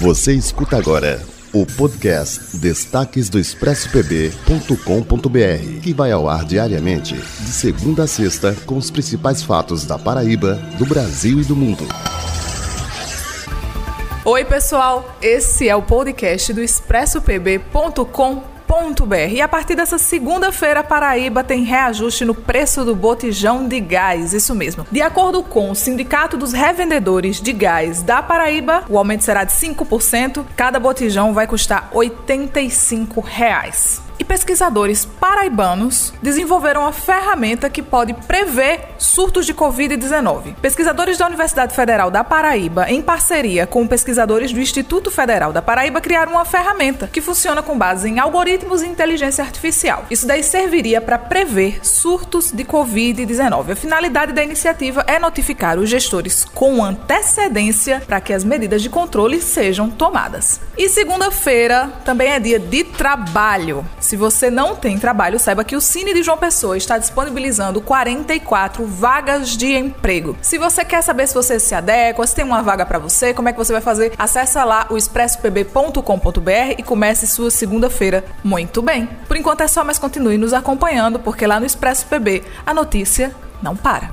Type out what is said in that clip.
Você escuta agora o podcast Destaques do ExpressoPB.com.br, que vai ao ar diariamente, de segunda a sexta, com os principais fatos da Paraíba, do Brasil e do mundo. Oi, pessoal, esse é o podcast do ExpressoPB.com.br e a partir dessa segunda-feira, Paraíba tem reajuste no preço do botijão de gás. Isso mesmo. De acordo com o Sindicato dos Revendedores de Gás da Paraíba, o aumento será de 5%. Cada botijão vai custar 85 reais e pesquisadores paraibanos desenvolveram uma ferramenta que pode prever surtos de Covid-19. Pesquisadores da Universidade Federal da Paraíba, em parceria com pesquisadores do Instituto Federal da Paraíba, criaram uma ferramenta que funciona com base em algoritmos e inteligência artificial. Isso daí serviria para prever surtos de Covid-19. A finalidade da iniciativa é notificar os gestores com antecedência para que as medidas de controle sejam tomadas. E segunda-feira também é dia de trabalho. Se você não tem trabalho, saiba que o Cine de João Pessoa está disponibilizando 44 vagas de emprego. Se você quer saber se você se adequa, se tem uma vaga para você, como é que você vai fazer, acessa lá o expressopb.com.br e comece sua segunda-feira muito bem. Por enquanto é só, mas continue nos acompanhando, porque lá no Expresso PB a notícia não para.